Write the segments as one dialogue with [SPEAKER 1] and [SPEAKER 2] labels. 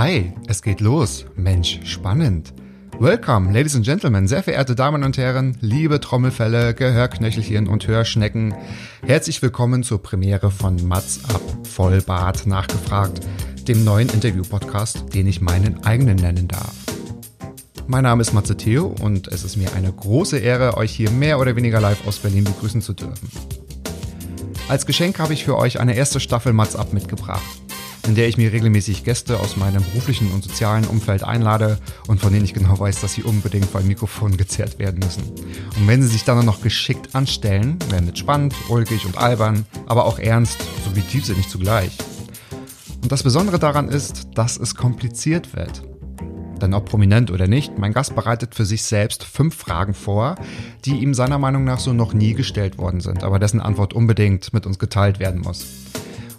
[SPEAKER 1] Hi, es geht los. Mensch, spannend. Welcome, Ladies and Gentlemen, sehr verehrte Damen und Herren, liebe Trommelfälle, Gehörknöchelchen und Hörschnecken. Herzlich willkommen zur Premiere von Mats ab Vollbart nachgefragt, dem neuen Interview-Podcast, den ich meinen eigenen nennen darf. Mein Name ist Matze Theo und es ist mir eine große Ehre, euch hier mehr oder weniger live aus Berlin begrüßen zu dürfen. Als Geschenk habe ich für euch eine erste Staffel Mats ab mitgebracht, in der ich mir regelmäßig Gäste aus meinem beruflichen und sozialen Umfeld einlade und von denen ich genau weiß, dass sie unbedingt vor ein Mikrofon gezerrt werden müssen. Und wenn sie sich dann noch geschickt anstellen, werden es spannend, ulkig und albern, aber auch ernst sowie tiefsinnig zugleich. Und das Besondere daran ist, dass es kompliziert wird. Denn ob prominent oder nicht, mein Gast bereitet für sich selbst fünf Fragen vor, die ihm seiner Meinung nach so noch nie gestellt worden sind, aber dessen Antwort unbedingt mit uns geteilt werden muss.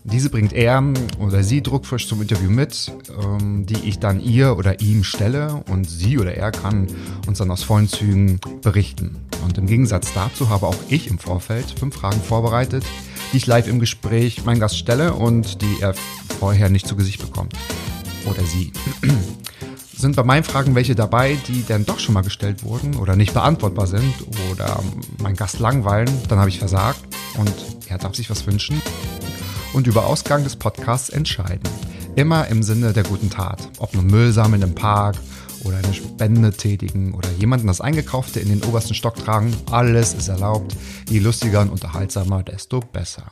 [SPEAKER 1] Diese bringt er oder sie druckfrisch zum Interview mit, ähm, die ich dann ihr oder ihm stelle und sie oder er kann uns dann aus vollen Zügen berichten. Und im Gegensatz dazu habe auch ich im Vorfeld fünf Fragen vorbereitet, die ich live im Gespräch meinen Gast stelle und die er vorher nicht zu Gesicht bekommt. Oder sie sind bei meinen Fragen welche dabei, die dann doch schon mal gestellt wurden oder nicht beantwortbar sind oder mein Gast langweilen, dann habe ich versagt und er darf sich was wünschen und über Ausgang des Podcasts entscheiden. Immer im Sinne der guten Tat. Ob nun Müll sammeln im Park oder eine Spende tätigen oder jemanden das Eingekaufte in den obersten Stock tragen, alles ist erlaubt. Je lustiger und unterhaltsamer, desto besser.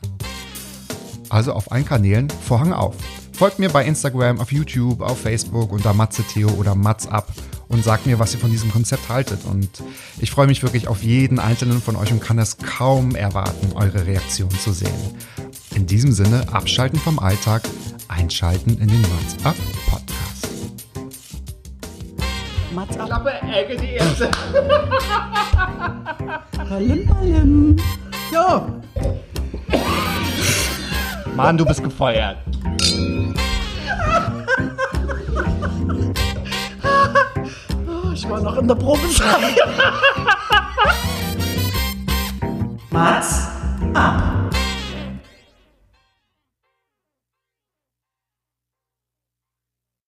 [SPEAKER 1] Also auf allen Kanälen Vorhang auf. Folgt mir bei Instagram, auf YouTube, auf Facebook unter Matze Theo oder Mats ab und sagt mir, was ihr von diesem Konzept haltet. Und ich freue mich wirklich auf jeden einzelnen von euch und kann es kaum erwarten, eure Reaktion zu sehen. In diesem Sinne, abschalten vom Alltag, einschalten in den Mats ab Podcast.
[SPEAKER 2] Mats ab.
[SPEAKER 3] Klappe, Ecke, die erste.
[SPEAKER 2] Palim, palim.
[SPEAKER 3] Ja. Mann, du bist gefeuert.
[SPEAKER 2] Ich war noch in der Probezeit. Mats ab.